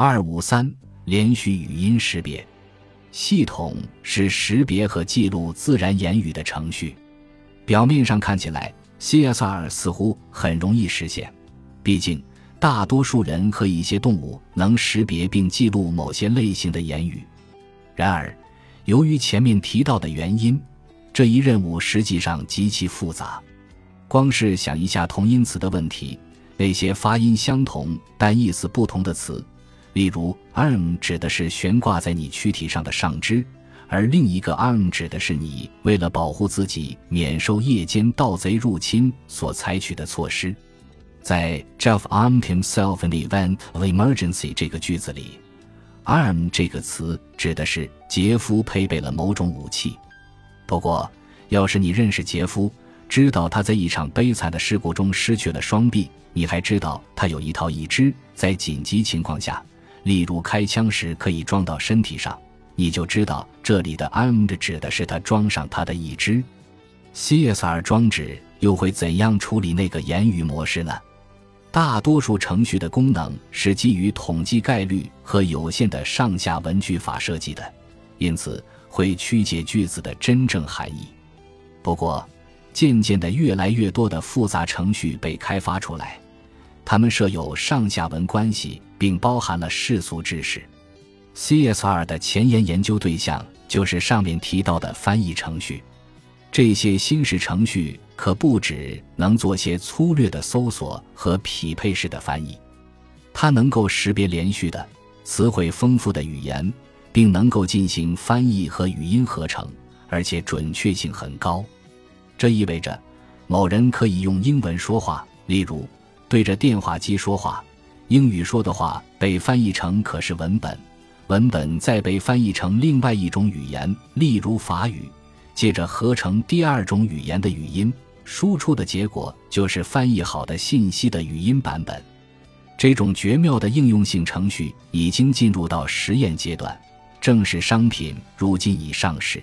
二五三连续语音识别系统是识别和记录自然言语的程序。表面上看起来，CSR 似乎很容易实现，毕竟大多数人和一些动物能识别并记录某些类型的言语。然而，由于前面提到的原因，这一任务实际上极其复杂。光是想一下同音词的问题，那些发音相同但意思不同的词。例如，arm 指的是悬挂在你躯体上的上肢，而另一个 arm 指的是你为了保护自己免受夜间盗贼入侵所采取的措施。在 Jeff armed himself in the event of emergency 这个句子里，arm 这个词指的是杰夫配备了某种武器。不过，要是你认识杰夫，知道他在一场悲惨的事故中失去了双臂，你还知道他有一套义肢，在紧急情况下。例如，开枪时可以装到身体上，你就知道这里的 armed 指的是他装上他的一只 CSR 装置又会怎样处理那个言语模式呢？大多数程序的功能是基于统计概率和有限的上下文句法设计的，因此会曲解句子的真正含义。不过，渐渐的，越来越多的复杂程序被开发出来。它们设有上下文关系，并包含了世俗知识。CSR 的前沿研究对象就是上面提到的翻译程序。这些新式程序可不只能做些粗略的搜索和匹配式的翻译，它能够识别连续的、词汇丰富的语言，并能够进行翻译和语音合成，而且准确性很高。这意味着，某人可以用英文说话，例如。对着电话机说话，英语说的话被翻译成可视文本，文本再被翻译成另外一种语言，例如法语，接着合成第二种语言的语音，输出的结果就是翻译好的信息的语音版本。这种绝妙的应用性程序已经进入到实验阶段，正式商品如今已上市。